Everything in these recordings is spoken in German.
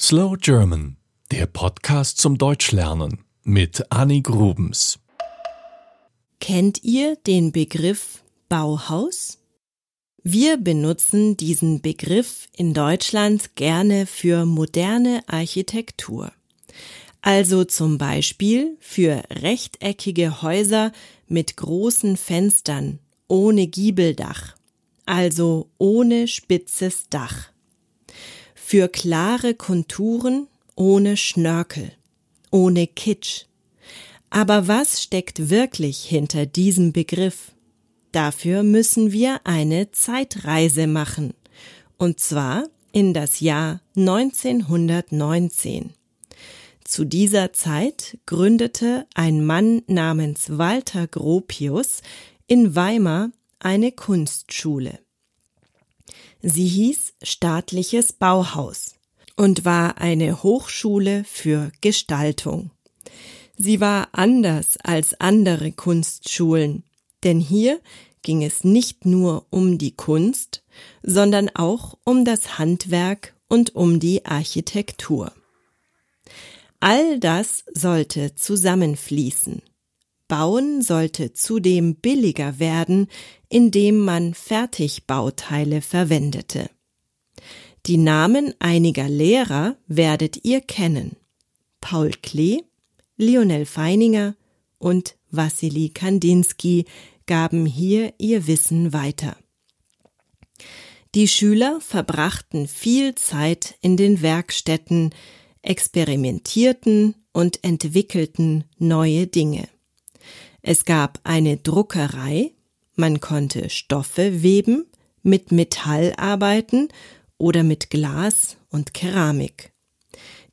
Slow German, der Podcast zum Deutschlernen mit Annie Grubens. Kennt ihr den Begriff Bauhaus? Wir benutzen diesen Begriff in Deutschland gerne für moderne Architektur. Also zum Beispiel für rechteckige Häuser mit großen Fenstern ohne Giebeldach, also ohne spitzes Dach für klare Konturen ohne Schnörkel, ohne Kitsch. Aber was steckt wirklich hinter diesem Begriff? Dafür müssen wir eine Zeitreise machen, und zwar in das Jahr 1919. Zu dieser Zeit gründete ein Mann namens Walter Gropius in Weimar eine Kunstschule. Sie hieß Staatliches Bauhaus und war eine Hochschule für Gestaltung. Sie war anders als andere Kunstschulen, denn hier ging es nicht nur um die Kunst, sondern auch um das Handwerk und um die Architektur. All das sollte zusammenfließen. Bauen sollte zudem billiger werden, indem man Fertigbauteile verwendete. Die Namen einiger Lehrer werdet ihr kennen. Paul Klee, Lionel Feininger und Wassili Kandinsky gaben hier ihr Wissen weiter. Die Schüler verbrachten viel Zeit in den Werkstätten, experimentierten und entwickelten neue Dinge. Es gab eine Druckerei, man konnte Stoffe weben, mit Metall arbeiten oder mit Glas und Keramik.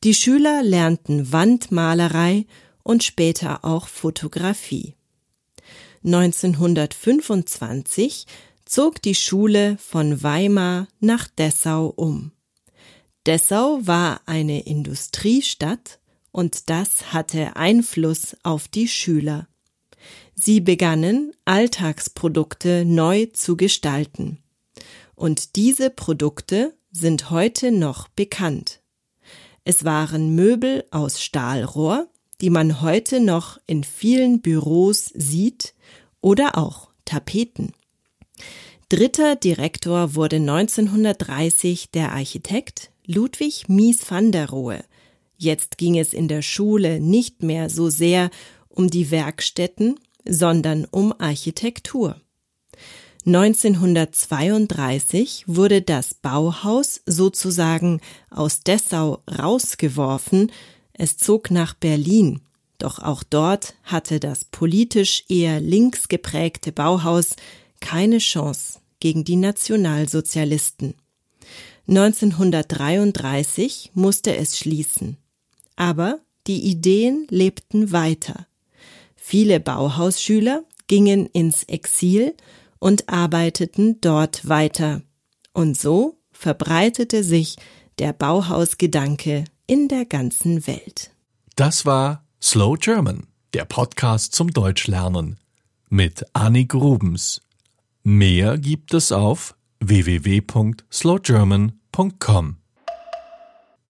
Die Schüler lernten Wandmalerei und später auch Fotografie. 1925 zog die Schule von Weimar nach Dessau um. Dessau war eine Industriestadt und das hatte Einfluss auf die Schüler. Sie begannen, Alltagsprodukte neu zu gestalten. Und diese Produkte sind heute noch bekannt. Es waren Möbel aus Stahlrohr, die man heute noch in vielen Büros sieht, oder auch Tapeten. Dritter Direktor wurde 1930 der Architekt Ludwig Mies van der Rohe. Jetzt ging es in der Schule nicht mehr so sehr um die Werkstätten, sondern um Architektur. 1932 wurde das Bauhaus sozusagen aus Dessau rausgeworfen, es zog nach Berlin, doch auch dort hatte das politisch eher links geprägte Bauhaus keine Chance gegen die Nationalsozialisten. 1933 musste es schließen. Aber die Ideen lebten weiter. Viele Bauhausschüler gingen ins Exil und arbeiteten dort weiter. Und so verbreitete sich der Bauhausgedanke in der ganzen Welt. Das war Slow German, der Podcast zum Deutschlernen mit Annie Grubens. Mehr gibt es auf www.slowgerman.com.